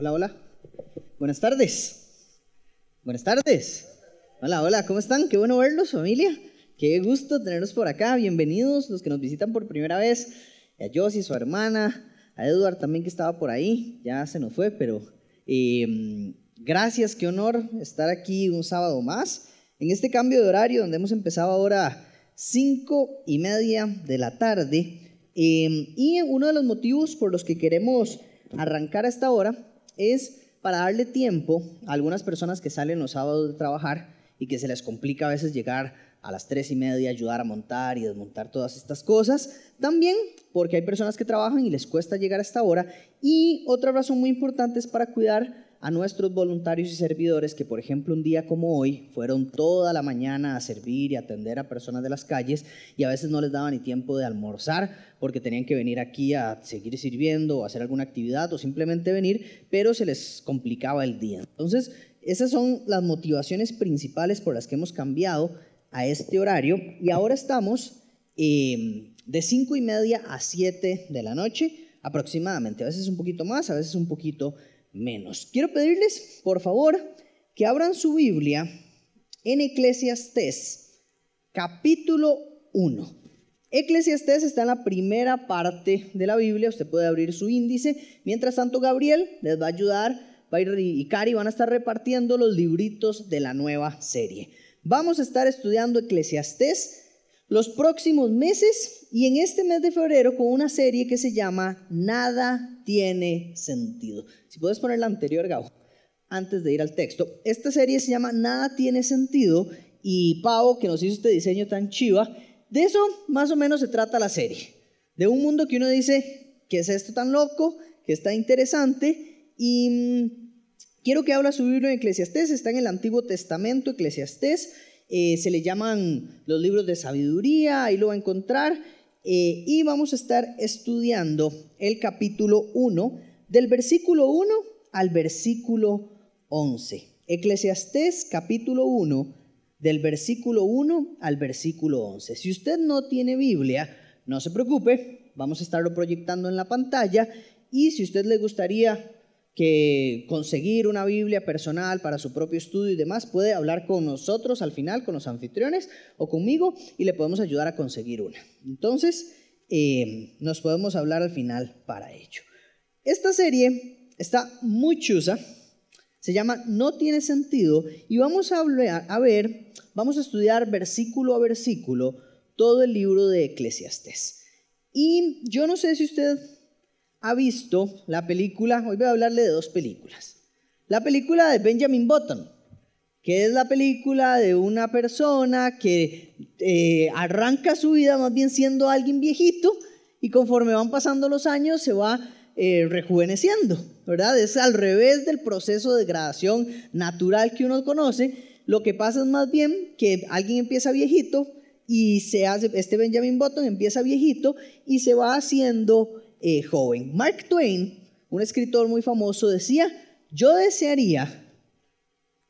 Hola, hola. Buenas tardes. Buenas tardes. Hola, hola, ¿cómo están? Qué bueno verlos, familia. Qué gusto tenerlos por acá. Bienvenidos los que nos visitan por primera vez. A Josie, su hermana, a Edward también que estaba por ahí. Ya se nos fue, pero em, gracias, qué honor estar aquí un sábado más. En este cambio de horario donde hemos empezado ahora cinco y media de la tarde. Em, y uno de los motivos por los que queremos arrancar a esta hora es para darle tiempo a algunas personas que salen los sábados de trabajar y que se les complica a veces llegar a las tres y media, ayudar a montar y desmontar todas estas cosas. También porque hay personas que trabajan y les cuesta llegar a esta hora. Y otra razón muy importante es para cuidar a nuestros voluntarios y servidores que, por ejemplo, un día como hoy fueron toda la mañana a servir y atender a personas de las calles y a veces no les daba ni tiempo de almorzar porque tenían que venir aquí a seguir sirviendo o hacer alguna actividad o simplemente venir, pero se les complicaba el día. Entonces, esas son las motivaciones principales por las que hemos cambiado a este horario y ahora estamos em, de cinco y media a 7 de la noche aproximadamente, a veces un poquito más, a veces un poquito menos. Quiero pedirles, por favor, que abran su Biblia en Eclesiastés, capítulo 1. Eclesiastés está en la primera parte de la Biblia, usted puede abrir su índice. Mientras tanto, Gabriel les va a ayudar, Bayri y Cari van a estar repartiendo los libritos de la nueva serie. Vamos a estar estudiando Eclesiastés los próximos meses y en este mes de febrero con una serie que se llama Nada tiene sentido. Si puedes poner la anterior, Gabo, antes de ir al texto. Esta serie se llama Nada tiene sentido y Pau, que nos hizo este diseño tan chiva, de eso más o menos se trata la serie. De un mundo que uno dice, ¿qué es esto tan loco? Que está interesante y mm, quiero que habla su Biblia en Eclesiastés, está en el Antiguo Testamento, Eclesiastés. Eh, se le llaman los libros de sabiduría, ahí lo va a encontrar. Eh, y vamos a estar estudiando el capítulo 1, del versículo 1 al versículo 11. Eclesiastés capítulo 1, del versículo 1 al versículo 11. Si usted no tiene Biblia, no se preocupe, vamos a estarlo proyectando en la pantalla y si usted le gustaría que conseguir una Biblia personal para su propio estudio y demás, puede hablar con nosotros al final, con los anfitriones o conmigo y le podemos ayudar a conseguir una. Entonces, eh, nos podemos hablar al final para ello. Esta serie está muy chusa, se llama No tiene sentido y vamos a, a ver, vamos a estudiar versículo a versículo todo el libro de Eclesiastes. Y yo no sé si usted ha visto la película, hoy voy a hablarle de dos películas. La película de Benjamin Button, que es la película de una persona que eh, arranca su vida más bien siendo alguien viejito y conforme van pasando los años se va eh, rejuveneciendo, ¿verdad? Es al revés del proceso de degradación natural que uno conoce. Lo que pasa es más bien que alguien empieza viejito y se hace, este Benjamin Button empieza viejito y se va haciendo eh, joven. Mark Twain, un escritor muy famoso, decía, yo desearía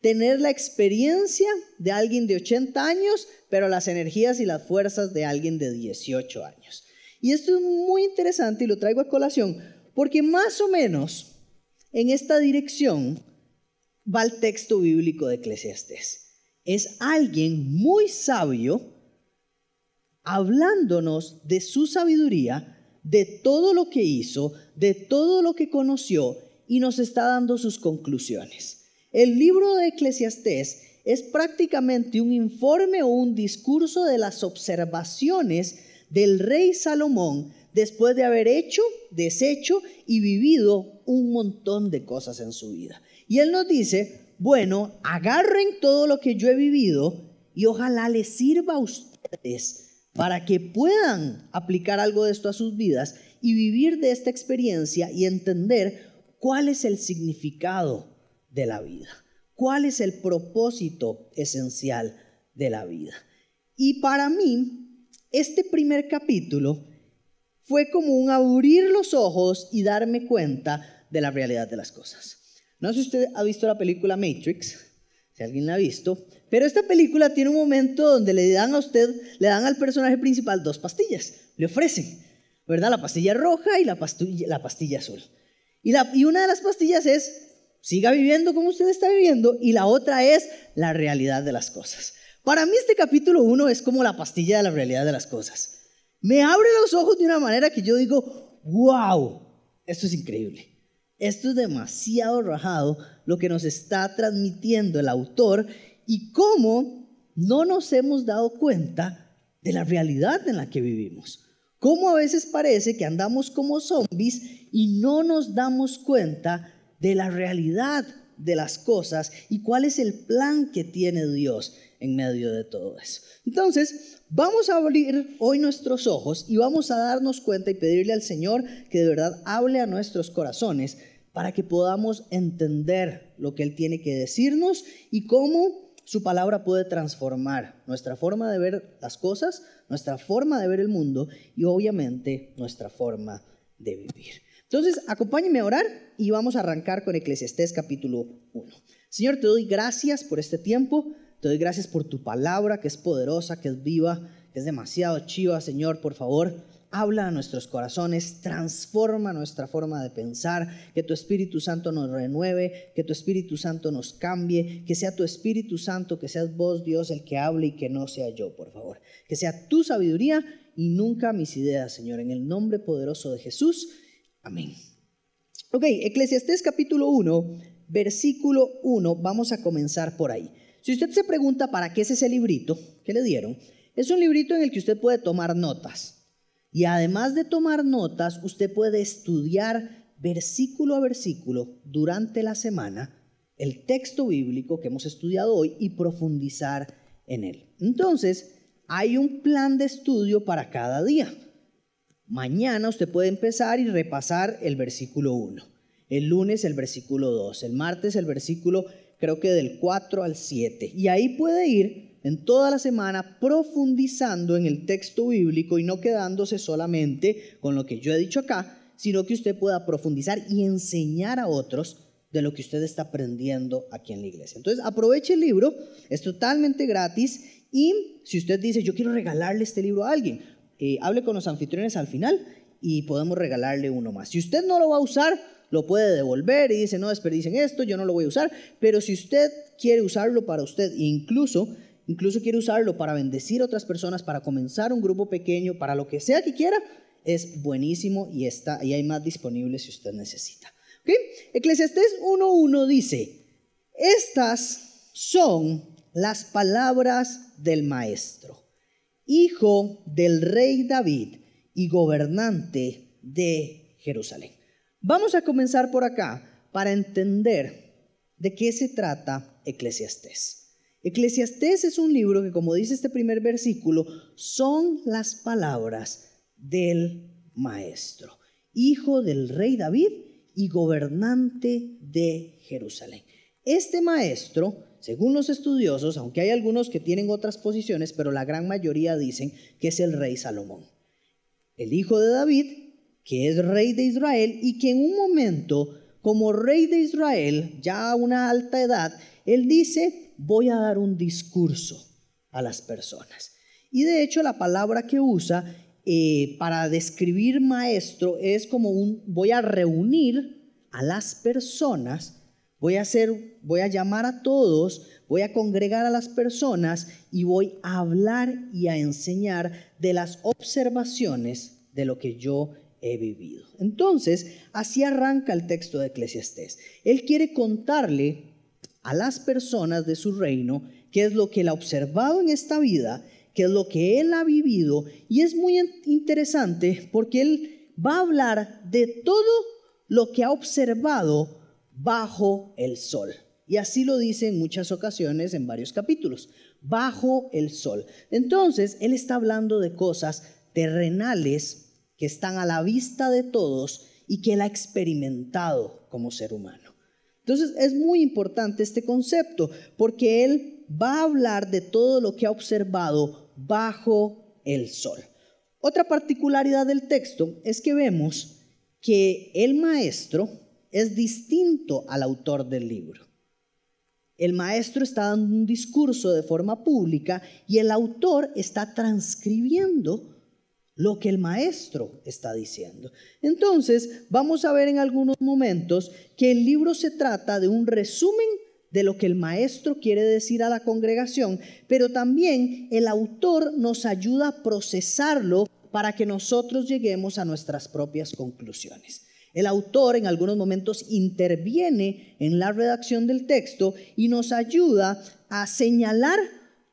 tener la experiencia de alguien de 80 años, pero las energías y las fuerzas de alguien de 18 años. Y esto es muy interesante y lo traigo a colación, porque más o menos en esta dirección va el texto bíblico de Eclesiastés. Es alguien muy sabio hablándonos de su sabiduría de todo lo que hizo, de todo lo que conoció y nos está dando sus conclusiones. El libro de Eclesiastés es prácticamente un informe o un discurso de las observaciones del rey Salomón después de haber hecho, deshecho y vivido un montón de cosas en su vida. Y él nos dice, bueno, agarren todo lo que yo he vivido y ojalá les sirva a ustedes para que puedan aplicar algo de esto a sus vidas y vivir de esta experiencia y entender cuál es el significado de la vida, cuál es el propósito esencial de la vida. Y para mí, este primer capítulo fue como un abrir los ojos y darme cuenta de la realidad de las cosas. No sé si usted ha visto la película Matrix, si alguien la ha visto, pero esta película tiene un momento donde le dan a usted, le dan al personaje principal dos pastillas, le ofrecen, ¿verdad? La pastilla roja y la pastilla, la pastilla azul. Y, la, y una de las pastillas es, siga viviendo como usted está viviendo, y la otra es la realidad de las cosas. Para mí este capítulo 1 es como la pastilla de la realidad de las cosas. Me abre los ojos de una manera que yo digo, wow, esto es increíble. Esto es demasiado rajado lo que nos está transmitiendo el autor y cómo no nos hemos dado cuenta de la realidad en la que vivimos. Cómo a veces parece que andamos como zombies y no nos damos cuenta de la realidad de las cosas y cuál es el plan que tiene Dios en medio de todo eso. Entonces, vamos a abrir hoy nuestros ojos y vamos a darnos cuenta y pedirle al Señor que de verdad hable a nuestros corazones para que podamos entender lo que Él tiene que decirnos y cómo su palabra puede transformar nuestra forma de ver las cosas, nuestra forma de ver el mundo y obviamente nuestra forma de vivir. Entonces, acompáñenme a orar y vamos a arrancar con Eclesiastés capítulo 1. Señor, te doy gracias por este tiempo. Te doy gracias por tu palabra que es poderosa, que es viva, que es demasiado chiva, Señor. Por favor, habla a nuestros corazones, transforma nuestra forma de pensar, que tu Espíritu Santo nos renueve, que tu Espíritu Santo nos cambie, que sea tu Espíritu Santo, que seas vos, Dios, el que hable y que no sea yo, por favor. Que sea tu sabiduría y nunca mis ideas, Señor. En el nombre poderoso de Jesús. Amén. Ok, Eclesiastés capítulo 1, versículo 1, vamos a comenzar por ahí. Si usted se pregunta para qué es ese librito que le dieron, es un librito en el que usted puede tomar notas. Y además de tomar notas, usted puede estudiar versículo a versículo durante la semana el texto bíblico que hemos estudiado hoy y profundizar en él. Entonces, hay un plan de estudio para cada día. Mañana usted puede empezar y repasar el versículo 1. El lunes el versículo 2. El martes el versículo creo que del 4 al 7. Y ahí puede ir en toda la semana profundizando en el texto bíblico y no quedándose solamente con lo que yo he dicho acá, sino que usted pueda profundizar y enseñar a otros de lo que usted está aprendiendo aquí en la iglesia. Entonces, aproveche el libro, es totalmente gratis y si usted dice, yo quiero regalarle este libro a alguien, eh, hable con los anfitriones al final y podemos regalarle uno más. Si usted no lo va a usar, lo puede devolver y dice, no desperdicien esto, yo no lo voy a usar, pero si usted quiere usarlo para usted, incluso, incluso quiere usarlo para bendecir a otras personas, para comenzar un grupo pequeño, para lo que sea que quiera, es buenísimo y, está, y hay más disponible si usted necesita. ¿Okay? Eclesiastés 1.1 dice, estas son las palabras del maestro, hijo del rey David y gobernante de Jerusalén. Vamos a comenzar por acá para entender de qué se trata Eclesiastés. Eclesiastés es un libro que, como dice este primer versículo, son las palabras del Maestro, hijo del rey David y gobernante de Jerusalén. Este Maestro, según los estudiosos, aunque hay algunos que tienen otras posiciones, pero la gran mayoría dicen que es el rey Salomón. El hijo de David que es rey de Israel y que en un momento, como rey de Israel, ya a una alta edad, él dice, voy a dar un discurso a las personas. Y de hecho la palabra que usa eh, para describir maestro es como un, voy a reunir a las personas, voy a hacer, voy a llamar a todos, voy a congregar a las personas y voy a hablar y a enseñar de las observaciones de lo que yo he vivido. Entonces, así arranca el texto de Eclesiastés. Él quiere contarle a las personas de su reino qué es lo que él ha observado en esta vida, qué es lo que él ha vivido, y es muy interesante porque él va a hablar de todo lo que ha observado bajo el sol. Y así lo dice en muchas ocasiones en varios capítulos, bajo el sol. Entonces, él está hablando de cosas terrenales que están a la vista de todos y que él ha experimentado como ser humano. Entonces es muy importante este concepto porque él va a hablar de todo lo que ha observado bajo el sol. Otra particularidad del texto es que vemos que el maestro es distinto al autor del libro. El maestro está dando un discurso de forma pública y el autor está transcribiendo lo que el maestro está diciendo. Entonces, vamos a ver en algunos momentos que el libro se trata de un resumen de lo que el maestro quiere decir a la congregación, pero también el autor nos ayuda a procesarlo para que nosotros lleguemos a nuestras propias conclusiones. El autor en algunos momentos interviene en la redacción del texto y nos ayuda a señalar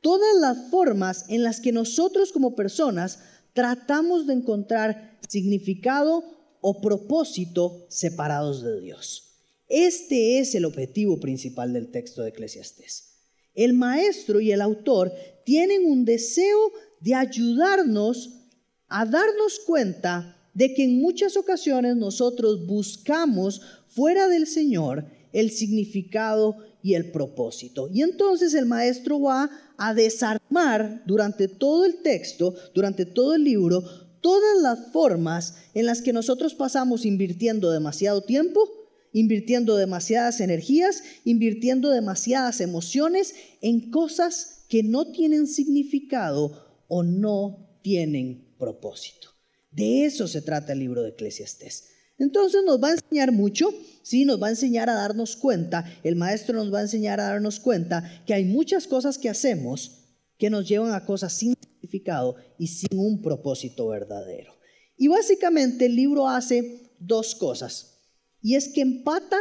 todas las formas en las que nosotros como personas tratamos de encontrar significado o propósito separados de Dios. Este es el objetivo principal del texto de Eclesiastés. El maestro y el autor tienen un deseo de ayudarnos a darnos cuenta de que en muchas ocasiones nosotros buscamos fuera del Señor el significado y el propósito. Y entonces el maestro va a desarmar durante todo el texto, durante todo el libro, todas las formas en las que nosotros pasamos invirtiendo demasiado tiempo invirtiendo demasiadas energías, invirtiendo demasiadas emociones en cosas que no tienen significado o no tienen propósito. De eso se trata el libro de Eclesiastés. Entonces nos va a enseñar mucho, sí, nos va a enseñar a darnos cuenta, el maestro nos va a enseñar a darnos cuenta que hay muchas cosas que hacemos que nos llevan a cosas sin significado y sin un propósito verdadero. Y básicamente el libro hace dos cosas. Y es que empata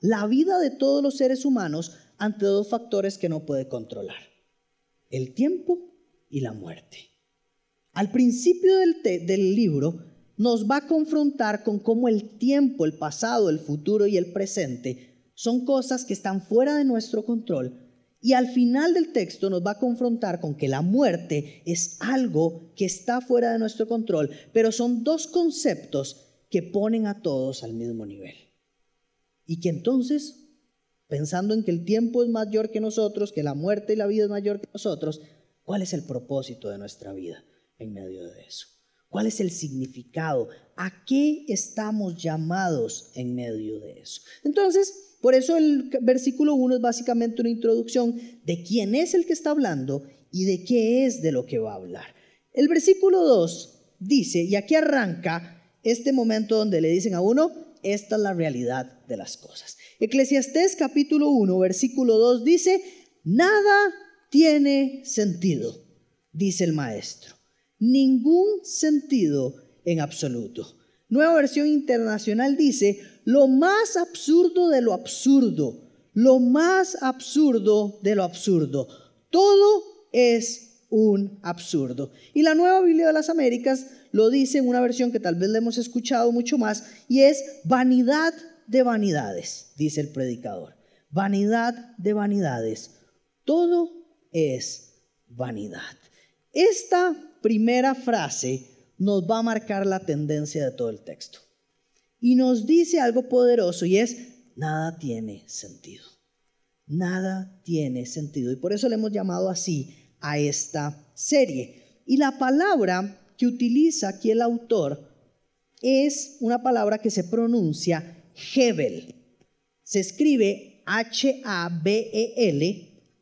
la vida de todos los seres humanos ante dos factores que no puede controlar. El tiempo y la muerte. Al principio del, del libro nos va a confrontar con cómo el tiempo, el pasado, el futuro y el presente son cosas que están fuera de nuestro control. Y al final del texto nos va a confrontar con que la muerte es algo que está fuera de nuestro control, pero son dos conceptos que ponen a todos al mismo nivel. Y que entonces, pensando en que el tiempo es mayor que nosotros, que la muerte y la vida es mayor que nosotros, ¿cuál es el propósito de nuestra vida en medio de eso? ¿Cuál es el significado? ¿A qué estamos llamados en medio de eso? Entonces, por eso el versículo 1 es básicamente una introducción de quién es el que está hablando y de qué es de lo que va a hablar. El versículo 2 dice, y aquí arranca este momento donde le dicen a uno, esta es la realidad de las cosas. Eclesiastés capítulo 1, versículo 2 dice, nada tiene sentido, dice el maestro. Ningún sentido en absoluto. Nueva versión internacional dice, lo más absurdo de lo absurdo, lo más absurdo de lo absurdo. Todo es un absurdo. Y la nueva Biblia de las Américas lo dice en una versión que tal vez le hemos escuchado mucho más, y es vanidad de vanidades, dice el predicador. Vanidad de vanidades. Todo es vanidad. Esta primera frase nos va a marcar la tendencia de todo el texto. Y nos dice algo poderoso y es, nada tiene sentido. Nada tiene sentido. Y por eso le hemos llamado así a esta serie. Y la palabra que utiliza aquí el autor es una palabra que se pronuncia Hebel. Se escribe H-A-B-E-L,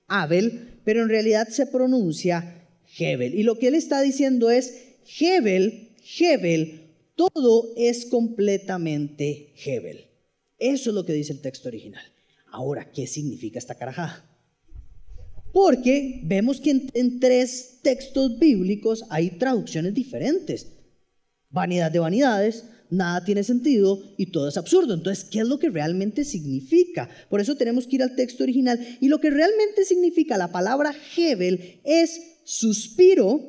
Abel, pero en realidad se pronuncia Hebel. Y lo que él está diciendo es, Hebel, Hebel, todo es completamente Hebel. Eso es lo que dice el texto original. Ahora, ¿qué significa esta carajada? Porque vemos que en, tres textos bíblicos hay traducciones diferentes. Vanidad de vanidades, nada tiene sentido y todo es absurdo. Entonces, ¿qué es lo que realmente significa? Por eso tenemos que ir al texto original. Y lo que realmente significa la palabra Hebel es suspiro,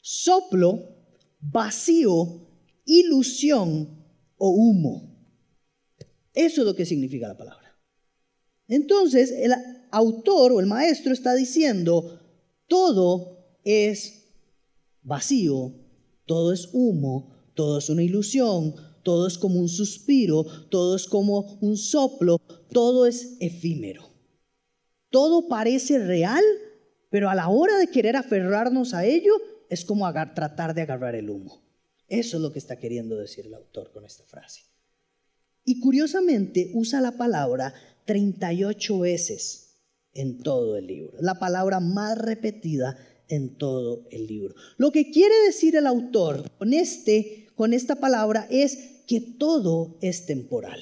soplo, vacío, ilusión o humo. Eso es lo que significa la palabra. Entonces, el autor o el maestro está diciendo, todo es vacío, todo es humo, todo es una ilusión, todo es como un suspiro, todo es como un soplo, todo es efímero. Todo parece real, pero a la hora de querer aferrarnos a ello, es como tratar de agarrar el humo. Eso es lo que está queriendo decir el autor con esta frase. Y curiosamente usa la palabra 38 veces en todo el libro. La palabra más repetida en todo el libro. Lo que quiere decir el autor con, este, con esta palabra es que todo es temporal,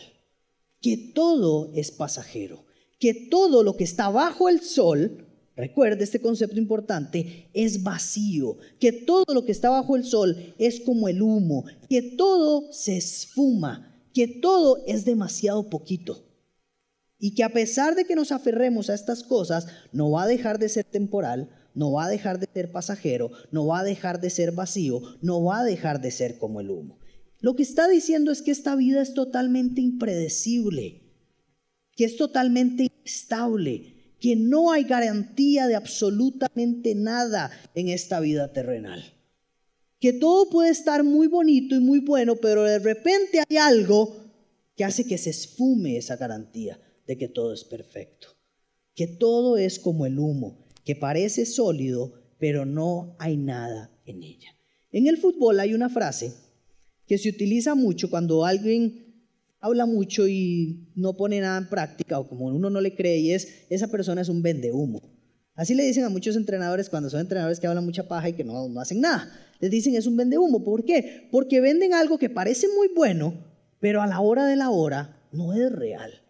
que todo es pasajero, que todo lo que está bajo el sol, recuerde este concepto importante, es vacío, que todo lo que está bajo el sol es como el humo, que todo se esfuma, que todo es demasiado poquito. Y que a pesar de que nos aferremos a estas cosas, no va a dejar de ser temporal, no va a dejar de ser pasajero, no va a dejar de ser vacío, no va a dejar de ser como el humo. Lo que está diciendo es que esta vida es totalmente impredecible, que es totalmente inestable, que no hay garantía de absolutamente nada en esta vida terrenal. Que todo puede estar muy bonito y muy bueno, pero de repente hay algo que hace que se esfume esa garantía de que todo es perfecto, que todo es como el humo, que parece sólido, pero no hay nada en ella. En el fútbol hay una frase que se utiliza mucho cuando alguien habla mucho y no pone nada en práctica o como uno no le cree y es, esa persona es un vendehumo. Así le dicen a muchos entrenadores cuando son entrenadores que hablan mucha paja y que no, no hacen nada. Les dicen es un vendehumo. ¿Por qué? Porque venden algo que parece muy bueno, pero a la hora de la hora no es real.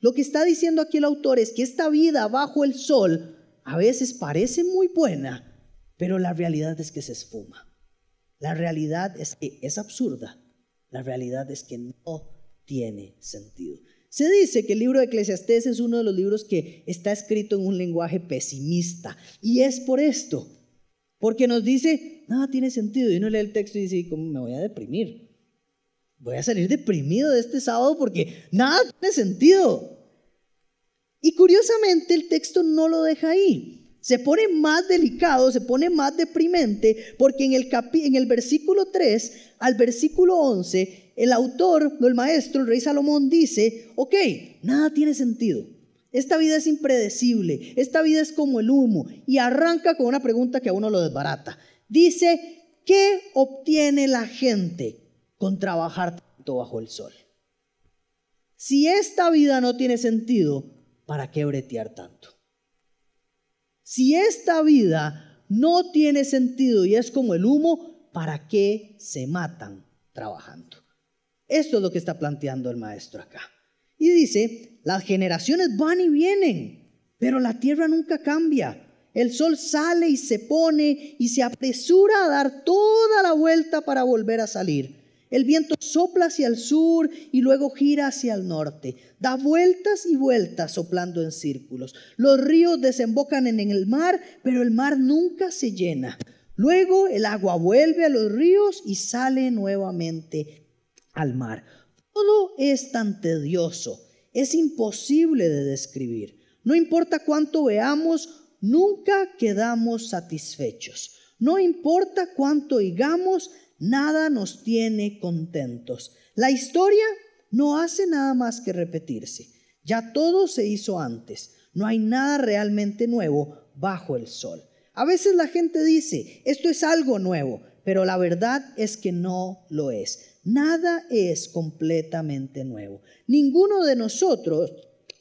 Lo que está diciendo aquí el autor es que esta vida bajo el sol a veces parece muy buena, pero la realidad es que se esfuma. La realidad es que es absurda. La realidad es que no tiene sentido. Se dice que el libro de Eclesiastés es uno de los libros que está escrito en un lenguaje pesimista. Y es por esto. Porque nos dice, nada tiene sentido. Y uno lee el texto y dice, ¿cómo me voy a deprimir? Voy a salir deprimido de este sábado porque nada tiene sentido. Y curiosamente el texto no lo deja ahí. Se pone más delicado, se pone más deprimente, porque en el, en el versículo 3 al versículo 11, el autor, el maestro, el rey Salomón dice, ok, nada tiene sentido. Esta vida es impredecible, esta vida es como el humo, y arranca con una pregunta que a uno lo desbarata. Dice, ¿qué obtiene la gente con trabajar tanto bajo el sol? Si esta vida no tiene sentido, ¿para qué bretear tanto? Si esta vida no tiene sentido y es como el humo, ¿para qué se matan trabajando? Esto es lo que está planteando el maestro acá. Y dice, las generaciones van y vienen, pero la tierra nunca cambia. El sol sale y se pone y se apresura a dar toda la vuelta para volver a salir. El viento sopla hacia el sur y luego gira hacia el norte. Da vueltas y vueltas soplando en círculos. Los ríos desembocan en el mar, pero el mar nunca se llena. Luego el agua vuelve a los ríos y sale nuevamente al mar. Todo es tan tedioso, es imposible de describir. No importa cuánto veamos, nunca quedamos satisfechos. No importa cuánto oigamos, nada nos tiene contentos. La historia no hace nada más que repetirse. Ya todo se hizo antes. No hay nada realmente nuevo bajo el sol. A veces la gente dice, esto es algo nuevo, pero la verdad es que no lo es. Nada es completamente nuevo. Ninguno de nosotros,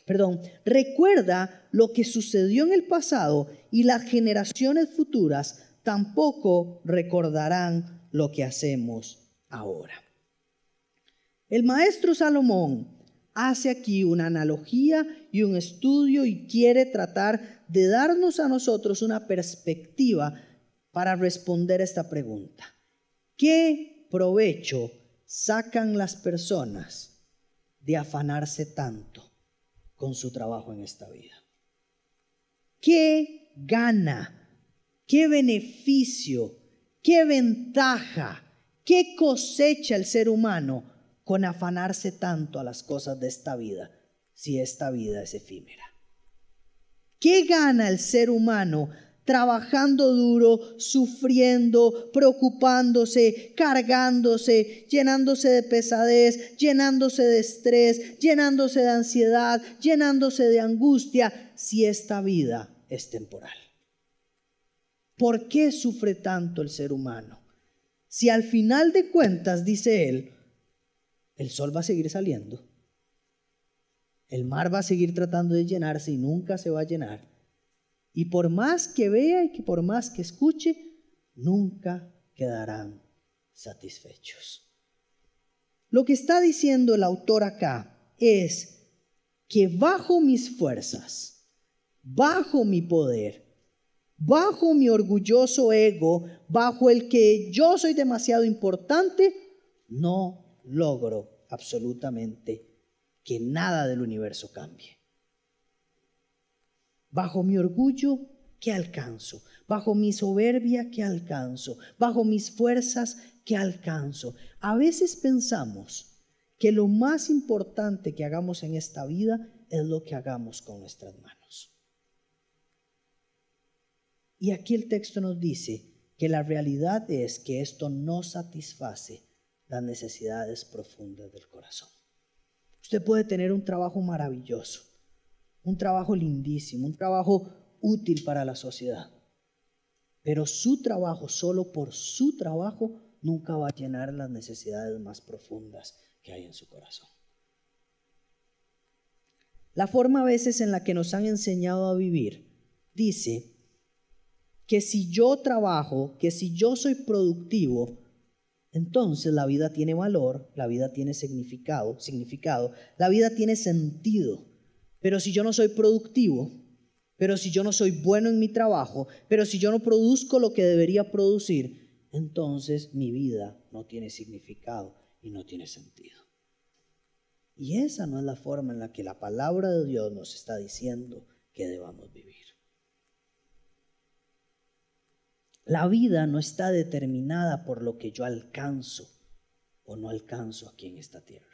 perdón, recuerda lo que sucedió en el pasado y las generaciones futuras tampoco recordarán lo que hacemos ahora. El maestro Salomón hace aquí una analogía y un estudio y quiere tratar de darnos a nosotros una perspectiva para responder esta pregunta. ¿Qué provecho sacan las personas de afanarse tanto con su trabajo en esta vida? ¿Qué gana? ¿Qué beneficio ¿Qué ventaja, qué cosecha el ser humano con afanarse tanto a las cosas de esta vida si esta vida es efímera? ¿Qué gana el ser humano trabajando duro, sufriendo, preocupándose, cargándose, llenándose de pesadez, llenándose de estrés, llenándose de ansiedad, llenándose de angustia, si esta vida es temporal? ¿Por qué sufre tanto el ser humano? Si al final de cuentas, dice él, el sol va a seguir saliendo, el mar va a seguir tratando de llenarse y nunca se va a llenar, Y por más que vea y que por más que escuche, nunca quedarán satisfechos. Lo que está diciendo el autor acá es que bajo mis fuerzas, bajo mi poder, bajo mi orgulloso ego, bajo el que yo soy demasiado importante, no logro absolutamente que nada del universo cambie. Bajo mi orgullo, ¿qué alcanzo? Bajo mi soberbia, ¿qué alcanzo? Bajo mis fuerzas, ¿qué alcanzo? A veces pensamos que lo más importante que hagamos en esta vida es lo que hagamos con nuestras manos. Y aquí el texto nos dice que la realidad es que esto no satisface las necesidades profundas del corazón. Usted puede tener un trabajo maravilloso, un trabajo lindísimo, un trabajo útil para la sociedad, pero su trabajo, solo por su trabajo, nunca va a llenar las necesidades más profundas que hay en su corazón. La forma a veces en la que nos han enseñado a vivir dice que si yo trabajo, que si yo soy productivo, entonces la vida tiene valor, la vida tiene significado, significado, la vida tiene sentido. Pero si yo no soy productivo, pero si yo no soy bueno en mi trabajo, pero si yo no produzco lo que debería producir, entonces mi vida no tiene significado y no tiene sentido. Y esa no es la forma en la que la palabra de Dios nos está diciendo que debamos vivir. La vida no está determinada por lo que yo alcanzo o no alcanzo aquí en esta tierra.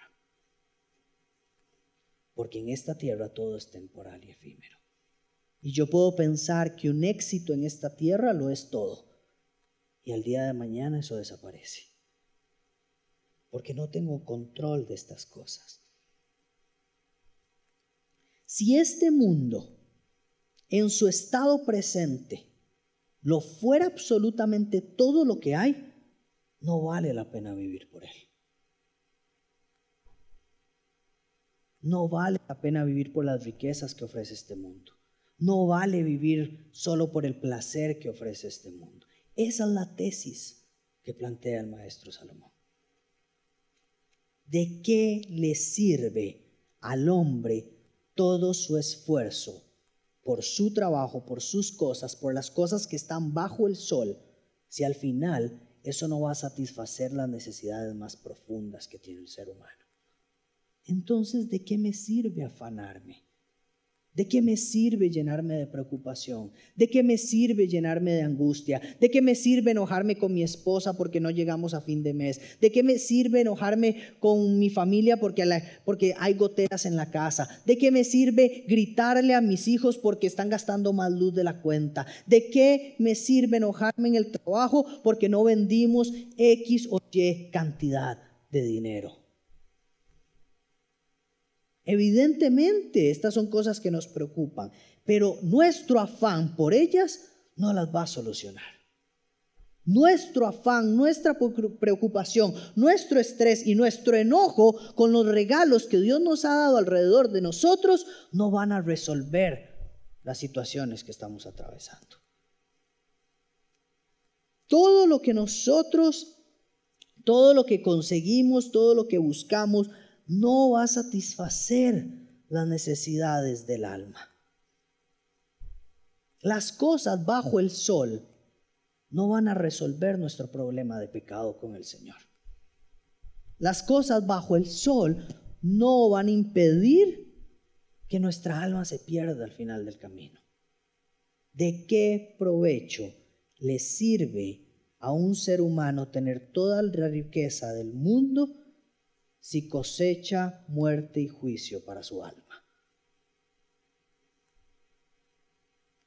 Porque en esta tierra todo es temporal y efímero. Y yo puedo pensar que un éxito en esta tierra lo es todo. Y al día de mañana eso desaparece. Porque no tengo control de estas cosas. Si este mundo en su estado presente lo fuera absolutamente todo lo que hay, no vale la pena vivir por él. No vale la pena vivir por las riquezas que ofrece este mundo. No vale vivir solo por el placer que ofrece este mundo. Esa es la tesis que plantea el maestro Salomón. ¿De qué le sirve al hombre todo su esfuerzo por su trabajo, por sus cosas, por las cosas que están bajo el sol, si al final eso no va a satisfacer las necesidades más profundas que tiene el ser humano. Entonces, ¿de qué me sirve afanarme? ¿De qué me sirve llenarme de preocupación? ¿De qué me sirve llenarme de angustia? ¿De qué me sirve enojarme con mi esposa porque no llegamos a fin de mes? ¿De qué me sirve enojarme con mi familia porque, porque hay goteras en la casa? ¿De qué me sirve gritarle a mis hijos porque están gastando más luz de la cuenta? ¿De qué me sirve enojarme en el trabajo porque no vendimos X o Y cantidad de dinero? Evidentemente, estas son cosas que nos preocupan, pero nuestro afán por ellas no las va a solucionar. Nuestro afán, nuestra preocupación, nuestro estrés y nuestro enojo con los regalos que Dios nos ha dado alrededor de nosotros no van a resolver las situaciones que estamos atravesando. Todo lo que nosotros, todo lo que conseguimos, todo lo que buscamos, no va a satisfacer las necesidades del alma. Las cosas bajo el sol no van a resolver nuestro problema de pecado con el Señor. Las cosas bajo el sol no van a impedir que nuestra alma se pierda al final del camino. ¿De qué provecho le sirve a un ser humano tener toda la riqueza del mundo si cosecha muerte y juicio para su alma?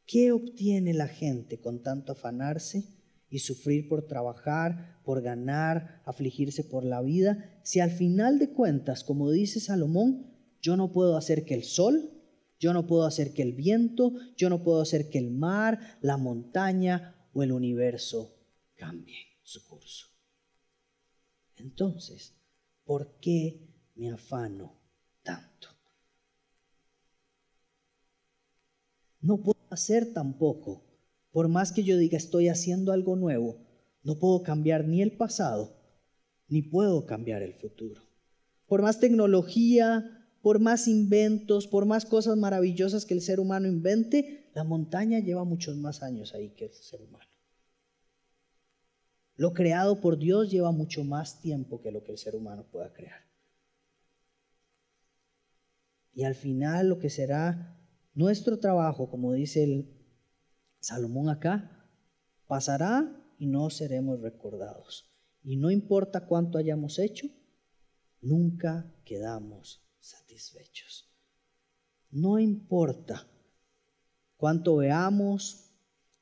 ¿Qué obtiene la gente con tanto afanarse y sufrir por trabajar, por ganar, afligirse por la vida, si al final de cuentas, como dice Salomón, yo no puedo hacer que el sol, yo no puedo hacer que el viento, yo no puedo hacer que el mar, la montaña o el universo cambie su curso? Entonces, ¿Por qué me afano tanto? no puedo hacer tampoco. Por más que yo diga estoy haciendo algo nuevo, no puedo cambiar ni el pasado, ni puedo cambiar el futuro. Por más tecnología, por más inventos, por más cosas maravillosas que el ser humano invente, la montaña lleva muchos más años ahí que el ser humano. Lo creado por Dios lleva mucho más tiempo que lo que el ser humano pueda crear. Y al final lo que será nuestro trabajo, como dice el Salomón acá, pasará y no seremos recordados. Y no importa cuánto hayamos hecho, nunca quedamos satisfechos. No importa cuánto veamos,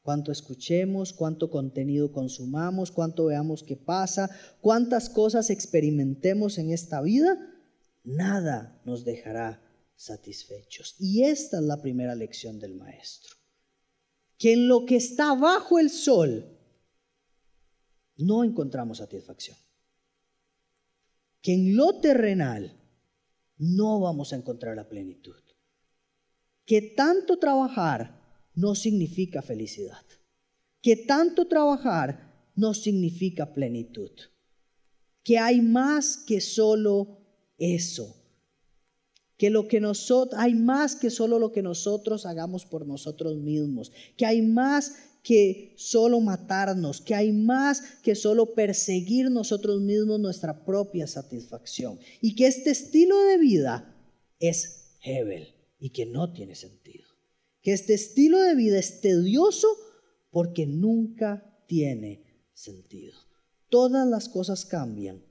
cuánto escuchemos, cuánto contenido consumamos, cuánto veamos que pasa, cuántas cosas experimentemos en esta vida, nada nos dejará satisfechos. Y esta es la primera lección del maestro. Que en lo que está bajo el sol no encontramos satisfacción. Que en lo terrenal no vamos a encontrar la plenitud. Que tanto trabajar no significa felicidad. Que tanto trabajar no significa plenitud. Que hay más que solo eso que lo que nosotros, hay más que solo lo que nosotros hagamos por nosotros mismos, que hay más que solo matarnos, que hay más que solo perseguir nosotros mismos nuestra propia satisfacción y que este estilo de vida es Hebel y que no tiene sentido. Que este estilo de vida es tedioso porque nunca tiene sentido. Todas las cosas cambian,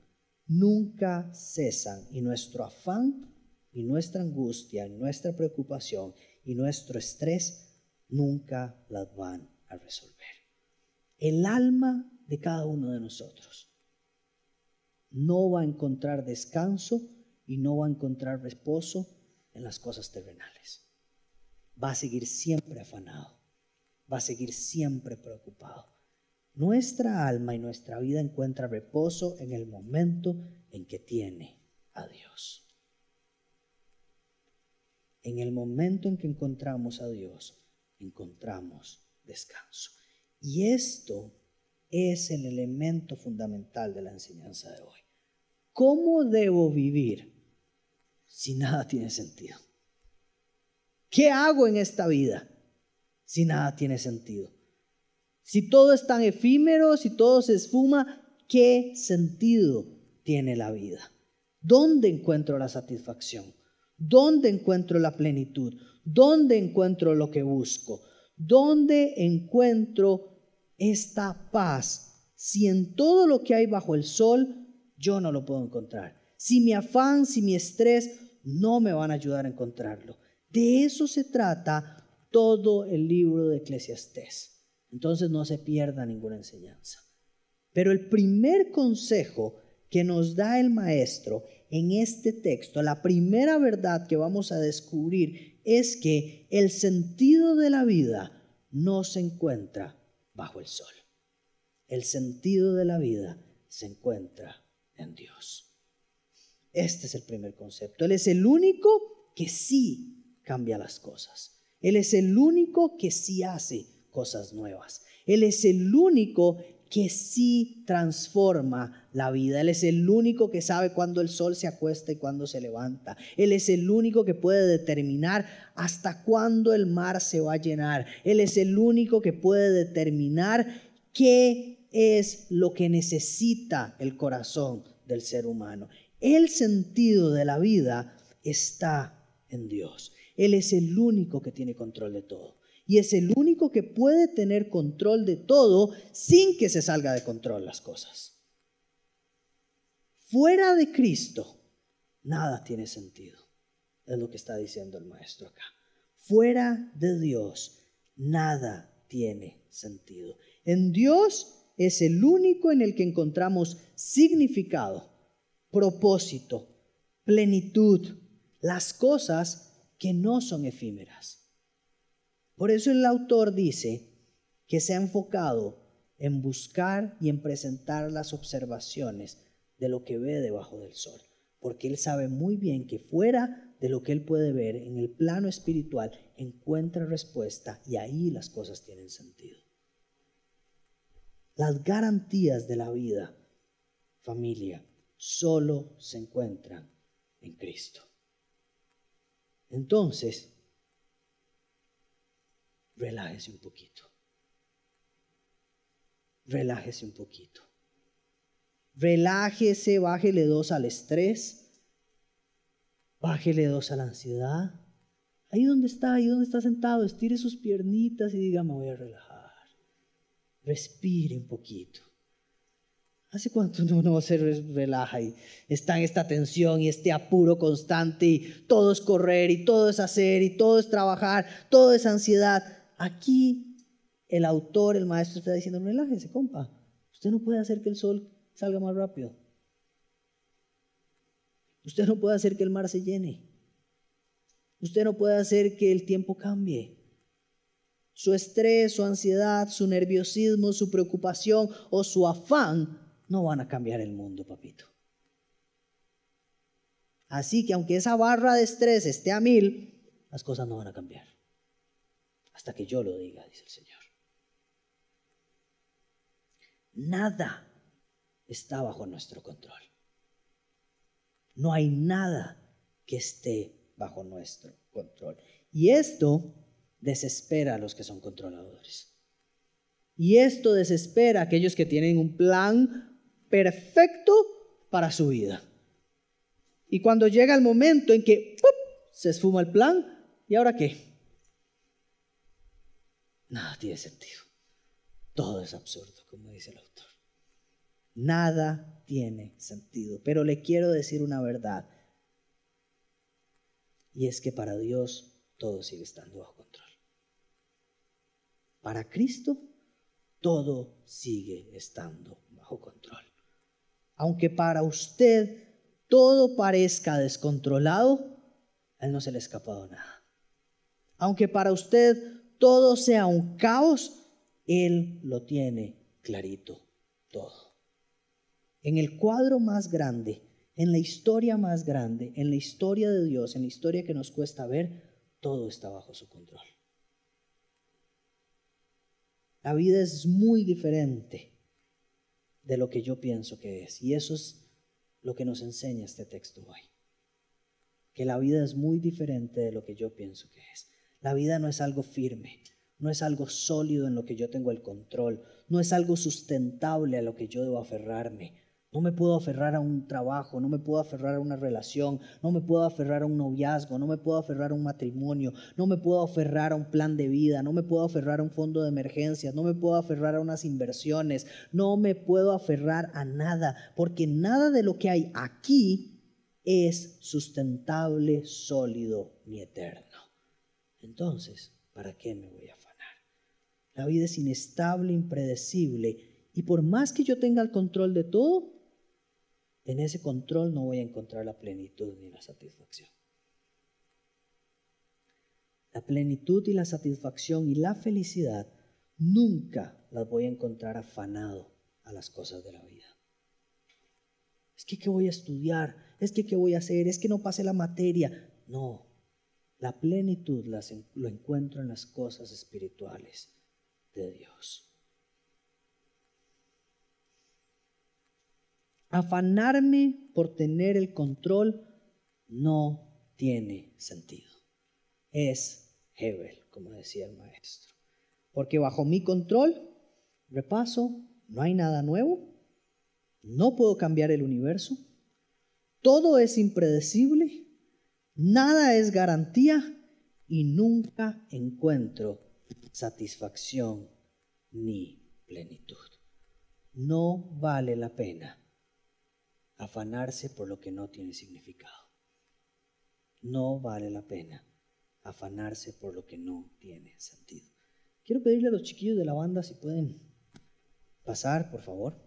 nunca cesan y nuestro afán y nuestra angustia, nuestra preocupación y nuestro estrés nunca las van a resolver. El alma de cada uno de nosotros no va a encontrar descanso y no va a encontrar reposo en las cosas terrenales. Va a seguir siempre afanado, va a seguir siempre preocupado. Nuestra alma y nuestra vida encuentra reposo en el momento en que tiene a Dios. En el momento en que encontramos a Dios, encontramos descanso. Y esto es el elemento fundamental de la enseñanza de hoy. ¿Cómo debo vivir si nada tiene sentido? ¿Qué hago en esta vida si nada tiene sentido? Si todo es tan efímero, si todo se esfuma, ¿qué sentido tiene la vida? ¿Dónde encuentro la satisfacción? ¿Dónde encuentro la plenitud? ¿Dónde encuentro lo que busco? ¿Dónde encuentro esta paz? Si en todo lo que hay bajo el sol yo no lo puedo encontrar. Si mi afán, si mi estrés no me van a ayudar a encontrarlo. De eso se trata todo el libro de Eclesiastés. Entonces no se pierda ninguna enseñanza. Pero el primer consejo que nos da el maestro en este texto, la primera verdad que vamos a descubrir es que el sentido de la vida no se encuentra bajo el sol. El sentido de la vida se encuentra en Dios. Este es el primer concepto. Él es el único que sí cambia las cosas. Él es el único que sí hace cosas nuevas. Él es el único que sí transforma la vida. Él es el único que sabe cuándo el sol se acuesta y cuándo se levanta. Él es el único que puede determinar hasta cuándo el mar se va a llenar. Él es el único que puede determinar qué es lo que necesita el corazón del ser humano. El sentido de la vida está en Dios. Él es el único que tiene control de todo y es el único que puede tener control de todo sin que se salga de control las cosas. Fuera de Cristo, nada tiene sentido, es lo que está diciendo el maestro acá. Fuera de Dios, nada tiene sentido. En Dios es el único en el que encontramos significado, propósito, plenitud, las cosas que no son efímeras. Por eso el autor dice que se ha enfocado en buscar y en presentar las observaciones de lo que ve debajo del sol, porque él sabe muy bien que fuera de lo que él puede ver en el plano espiritual, encuentra respuesta y ahí las cosas tienen sentido. Las garantías de la vida, familia, solo se encuentran en Cristo. Entonces, relájese un poquito. Relájese un poquito. Relájese, bájele dos al estrés, bájele dos a la ansiedad. Ahí donde está, ahí donde está sentado, estire sus piernitas y diga, me voy a relajar. Respire un poquito. ¿Hace cuánto uno se relaja y está en esta tensión y este apuro constante y todo es correr y todo es hacer y todo es trabajar, todo es ansiedad? Aquí el autor, el maestro está diciendo, relájese, compa. Usted no puede hacer que el sol salga más rápido. Usted no puede hacer que el mar se llene. Usted no puede hacer que el tiempo cambie. Su estrés, su ansiedad, su nerviosismo, su preocupación o su afán no van a cambiar el mundo, papito. Así que aunque esa barra de estrés esté a mil, las cosas no van a cambiar. Hasta que yo lo diga, dice el Señor. Nada está bajo nuestro control. No hay nada que esté bajo nuestro control. Y esto desespera a los que son controladores. Y esto desespera a aquellos que tienen un plan perfecto para su vida. Y cuando llega el momento en que se esfuma el plan, ¿y ahora qué? Nada tiene sentido. Todo es absurdo, como dice el autor. Nada tiene sentido. Pero le quiero decir una verdad. Y es que para Dios todo sigue estando bajo control. Para Cristo todo sigue estando bajo control. Aunque para usted todo parezca descontrolado, a Él no se le ha escapado nada. Aunque para usted todo sea un caos, Él lo tiene clarito todo. En el cuadro más grande, en la historia más grande, en la historia de Dios, en la historia que nos cuesta ver, todo está bajo su control. La vida es muy diferente de lo que yo pienso que es. Y eso es lo que nos enseña este texto hoy. Que la vida es muy diferente de lo que yo pienso que es. La vida no es algo firme, no es algo sólido en lo que yo tengo el control, no es algo sustentable a lo que yo debo aferrarme. No me puedo aferrar a un trabajo, no me puedo aferrar a una relación, no me puedo aferrar a un noviazgo, no me puedo aferrar a un matrimonio, no me puedo aferrar a un plan de vida, no me puedo aferrar a un fondo de emergencias, no me puedo aferrar a unas inversiones, no me puedo aferrar a nada, porque nada de lo que hay aquí es sustentable, sólido ni eterno. Entonces, ¿para qué me voy a afanar? La vida es inestable, impredecible, y por más que yo tenga el control de todo, en ese control no voy a encontrar la plenitud ni la satisfacción. La plenitud y la satisfacción y la felicidad nunca las voy a encontrar afanado a las cosas de la vida. Es que qué voy a estudiar, es que qué voy a hacer, es que no pase la materia. No, la plenitud lo encuentro en las cosas espirituales de Dios. Afanarme por tener el control no tiene sentido. Es Hebel, como decía el maestro. Porque bajo mi control, repaso, no hay nada nuevo, no puedo cambiar el universo, todo es impredecible, nada es garantía y nunca encuentro satisfacción ni plenitud. No vale la pena afanarse por lo que no tiene significado. No vale la pena afanarse por lo que no tiene sentido. Quiero pedirle a los chiquillos de la banda si pueden pasar, por favor.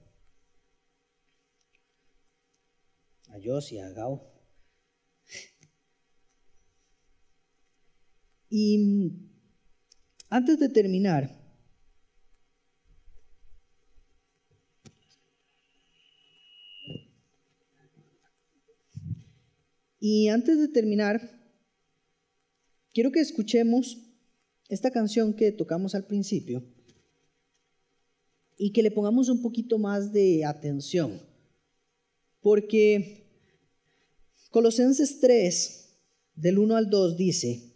A Jos y a Gao. Y antes de terminar, Y antes de terminar, quiero que escuchemos esta canción que tocamos al principio y que le pongamos un poquito más de atención. Porque Colosenses 3, del 1 al 2, dice,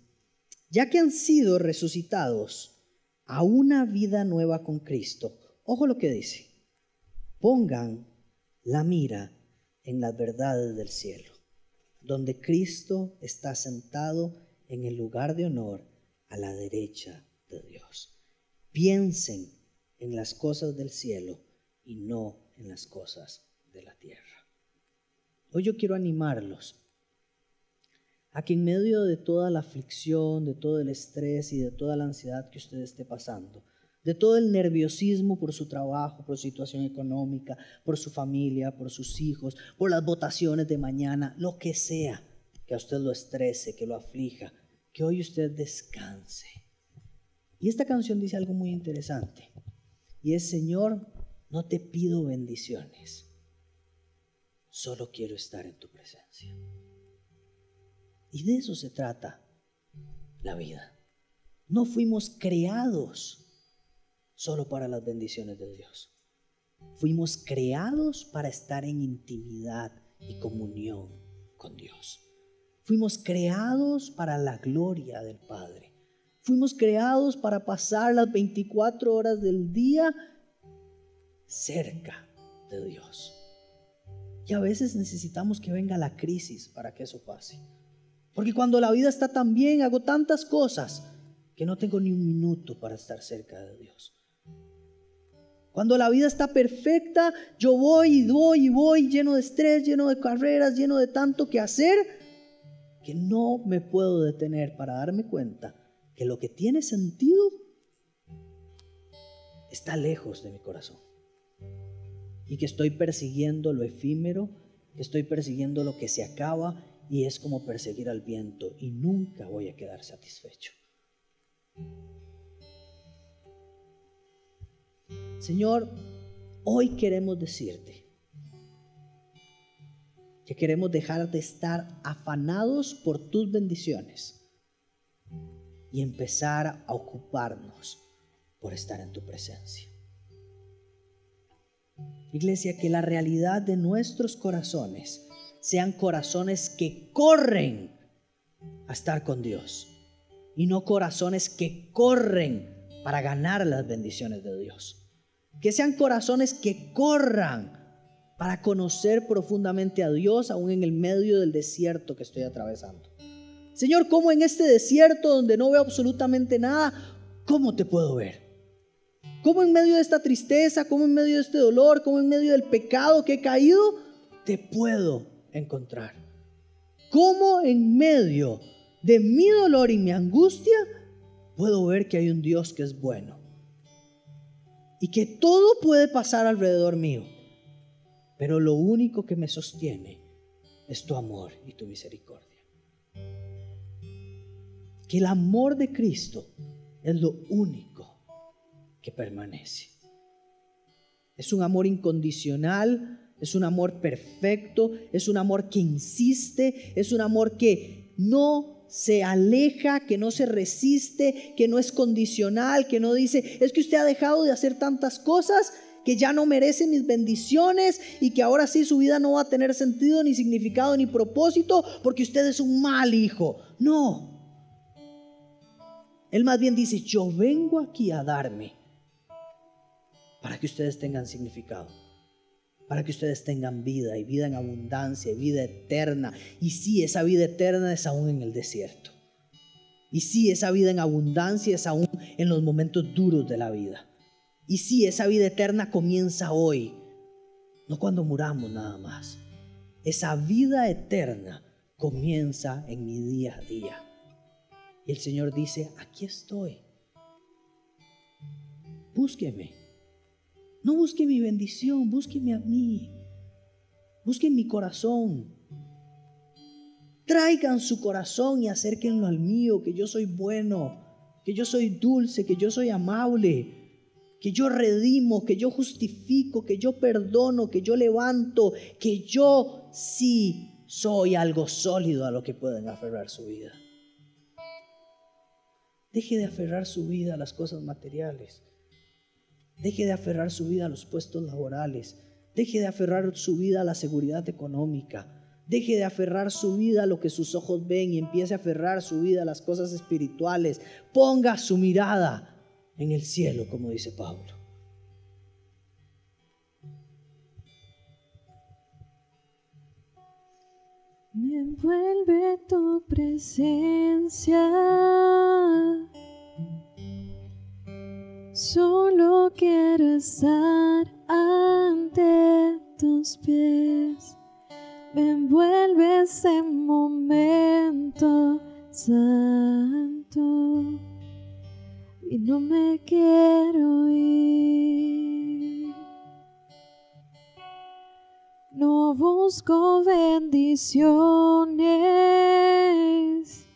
ya que han sido resucitados a una vida nueva con Cristo, ojo lo que dice, pongan la mira en las verdades del cielo, donde Cristo está sentado en el lugar de honor a la derecha de Dios. Piensen en las cosas del cielo y no en las cosas de la tierra. Hoy yo quiero animarlos a que en medio de toda la aflicción, de todo el estrés y de toda la ansiedad que usted esté pasando, de todo el nerviosismo por su trabajo, por su situación económica, por su familia, por sus hijos, por las votaciones de mañana, lo que sea que a usted lo estrese, que lo aflija, que hoy usted descanse. Y esta canción dice algo muy interesante. Y es, Señor, no te pido bendiciones, solo quiero estar en tu presencia. Y de eso se trata la vida. No fuimos creados solo para las bendiciones de Dios. Fuimos creados para estar en intimidad y comunión con Dios. Fuimos creados para la gloria del Padre. Fuimos creados para pasar las 24 horas del día cerca de Dios. Y a veces necesitamos que venga la crisis para que eso pase. Porque cuando la vida está tan bien, hago tantas cosas que no tengo ni un minuto para estar cerca de Dios. Cuando la vida está perfecta, yo voy y voy y voy lleno de estrés, lleno de carreras, lleno de tanto que hacer, que no me puedo detener para darme cuenta que lo que tiene sentido está lejos de mi corazón. Y que estoy persiguiendo lo efímero, que estoy persiguiendo lo que se acaba y es como perseguir al viento y nunca voy a quedar satisfecho. Señor, hoy queremos decirte que queremos dejar de estar afanados por tus bendiciones y empezar a ocuparnos por estar en tu presencia. Iglesia, que la realidad de nuestros corazones sean corazones que corren a estar con Dios y no corazones que corren para ganar las bendiciones de Dios. Que sean corazones que corran para conocer profundamente a Dios aún en el medio del desierto que estoy atravesando. Señor, ¿cómo en este desierto donde no veo absolutamente nada, cómo te puedo ver? ¿Cómo en medio de esta tristeza, cómo en medio de este dolor, cómo en medio del pecado que he caído, te puedo encontrar? ¿Cómo en medio de mi dolor y mi angustia puedo ver que hay un Dios que es bueno? Y que todo puede pasar alrededor mío, pero lo único que me sostiene es tu amor y tu misericordia que el amor de Cristo es lo único que permanece. Es un amor incondicional, es un amor perfecto, es un amor que insiste, es un amor que no se aleja, que no se resiste, que no es condicional, que no dice, es que usted ha dejado de hacer tantas cosas que ya no merece mis bendiciones y que ahora sí su vida no va a tener sentido, ni significado, ni propósito, porque usted es un mal hijo. No, él más bien dice, yo vengo aquí a darme para que ustedes tengan significado, para que ustedes tengan vida y vida en abundancia y vida eterna. Y sí, esa vida eterna es aún en el desierto. Y sí, esa vida en abundancia es aún en los momentos duros de la vida. Y sí, esa vida eterna comienza hoy, no cuando muramos nada más. Esa vida eterna comienza en mi día a día. Y el Señor dice, aquí estoy. Búsqueme. No busque mi bendición, búsqueme a mí. Busquen mi corazón. Traigan su corazón y acérquenlo al mío, que yo soy bueno, que yo soy dulce, que yo soy amable, que yo redimo, que yo justifico, que yo perdono, que yo levanto, que yo sí soy algo sólido a lo que pueden aferrar su vida. Deje de aferrar su vida a las cosas materiales. Deje de aferrar su vida a los puestos laborales. Deje de aferrar su vida a la seguridad económica. Deje de aferrar su vida a lo que sus ojos ven y empiece a aferrar su vida a las cosas espirituales. Ponga su mirada en el cielo, como dice Pablo. Me envuelve tu presencia. Solo quiero estar ante tus pies. Me envuelve ese momento santo y no me quiero ir. No busco bendiciones.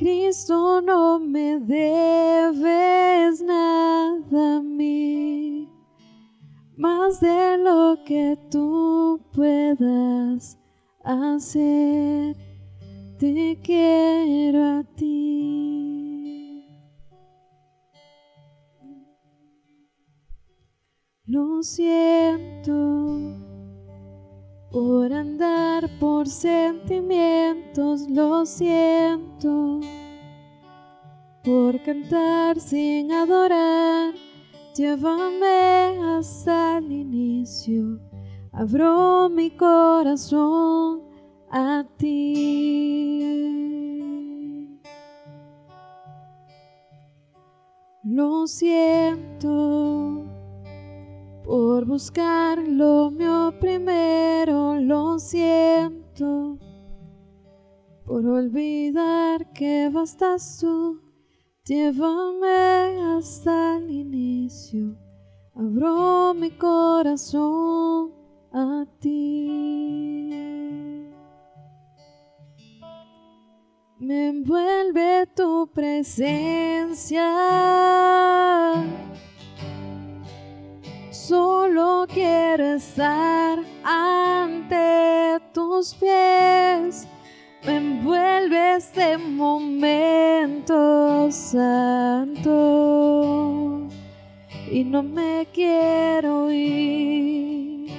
Cristo no me debes nada a mí, más de lo que tú puedas hacer. Te quiero a ti. Lo siento por sentimientos, lo siento por cantar sin adorar. Llévame hasta el inicio, abro mi corazón a ti. Lo siento por buscar lo mío primero, lo siento por olvidar que bastas tú. Llévame hasta el inicio, abro mi corazón a ti. Me envuelve tu presencia. Solo quiero estar ante tus pies. Me envuelve este momento santo y no me quiero ir.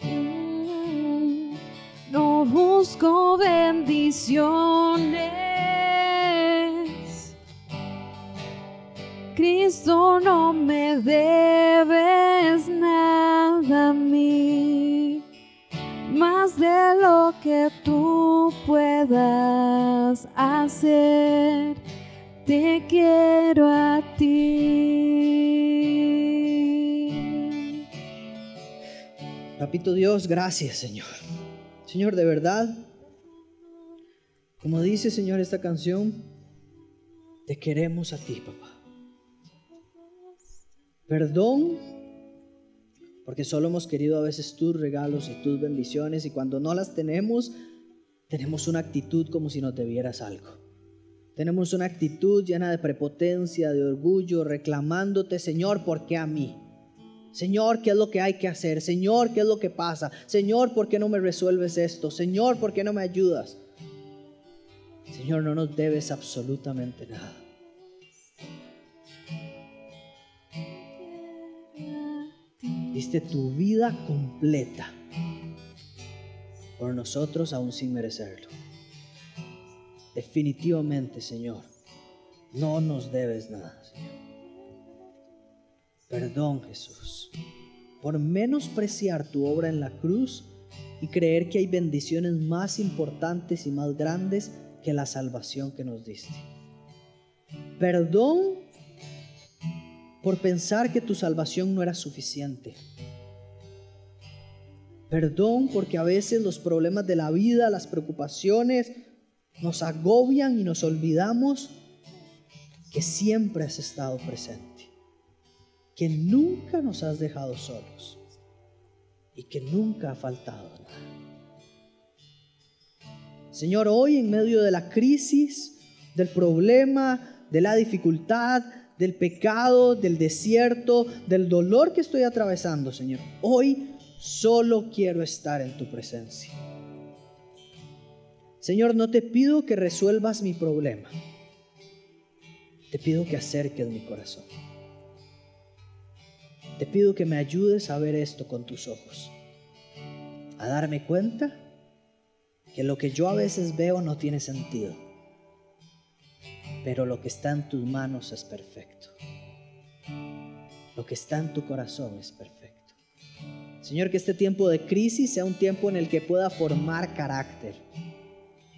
Mm, No busco bendiciones. Cristo no me debes nada a mí, más de lo que tú puedas hacer. Te quiero a ti. Papito Dios, gracias Señor. Señor, de verdad, como dice Señor esta canción, te queremos a ti, papá. Perdón, porque solo hemos querido a veces tus regalos y tus bendiciones y cuando no las tenemos, tenemos una actitud como si nos debieras algo. Tenemos una actitud llena de prepotencia, de orgullo, reclamándote, Señor, ¿por qué a mí? Señor, ¿qué es lo que hay que hacer? Señor, ¿qué es lo que pasa? Señor, ¿por qué no me resuelves esto? Señor, ¿por qué no me ayudas? Señor, no nos debes absolutamente nada. Diste tu vida completa por nosotros aún sin merecerlo. Definitivamente, Señor, no nos debes nada, Señor. Perdón, Jesús, por menospreciar tu obra en la cruz y creer que hay bendiciones más importantes y más grandes que la salvación que nos diste. Perdón por pensar que tu salvación no era suficiente. Perdón porque a veces los problemas de la vida, las preocupaciones, nos agobian y nos olvidamos que siempre has estado presente, que nunca nos has dejado solos y que nunca ha faltado nada. Señor, hoy en medio de la crisis, del problema, de la dificultad, del pecado, del desierto, del dolor que estoy atravesando, Señor, hoy solo quiero estar en tu presencia. Señor, no te pido que resuelvas mi problema. Te pido que acerques mi corazón. Te pido que me ayudes a ver esto con tus ojos. A darme cuenta que lo que yo a veces veo no tiene sentido. Pero lo que está en tus manos es perfecto. Lo que está en tu corazón es perfecto. Señor, que este tiempo de crisis sea un tiempo en el que pueda formar carácter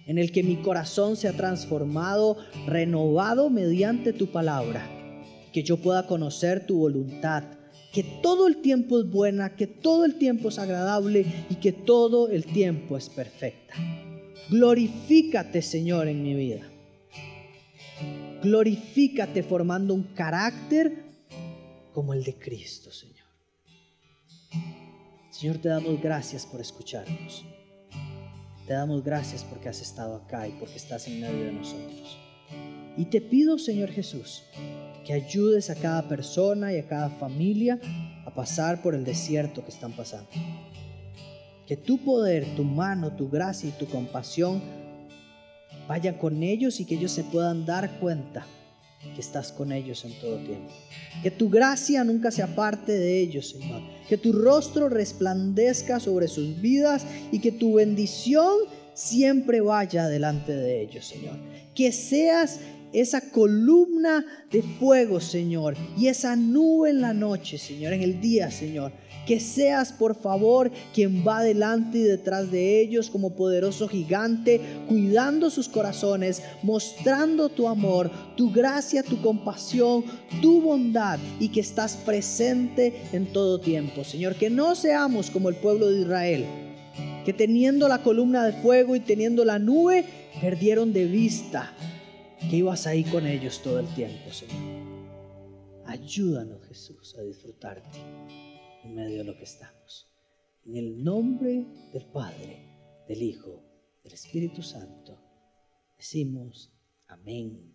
en el que mi corazón se ha transformado, renovado mediante tu palabra, que yo pueda conocer tu voluntad, que todo el tiempo es buena, que todo el tiempo es agradable y que todo el tiempo es perfecta. Glorifícate, Señor, en mi vida. Glorifícate formando un carácter como el de Cristo, Señor. Señor, te damos gracias por escucharnos. Te damos gracias porque has estado acá y porque estás en medio de nosotros. Y te pido, Señor Jesús, que ayudes a cada persona y a cada familia a pasar por el desierto que están pasando. Que tu poder, tu mano, tu gracia y tu compasión vayan con ellos y que ellos se puedan dar cuenta que estás con ellos en todo tiempo. Que tu gracia nunca se aparte de ellos, Señor. Que tu rostro resplandezca sobre sus vidas y que tu bendición siempre vaya delante de ellos, Señor. Que seas esa columna de fuego, Señor, y esa nube en la noche, Señor, en el día, Señor que seas, por favor, quien va delante y detrás de ellos como poderoso gigante, cuidando sus corazones, mostrando tu amor, tu gracia, tu compasión, tu bondad y que estás presente en todo tiempo. Señor, que no seamos como el pueblo de Israel, que teniendo la columna de fuego y teniendo la nube, perdieron de vista que ibas ahí con ellos todo el tiempo, Señor. Ayúdanos, Jesús, a disfrutarte en medio de lo que estamos. En el nombre del Padre, del Hijo, del Espíritu Santo, decimos amén.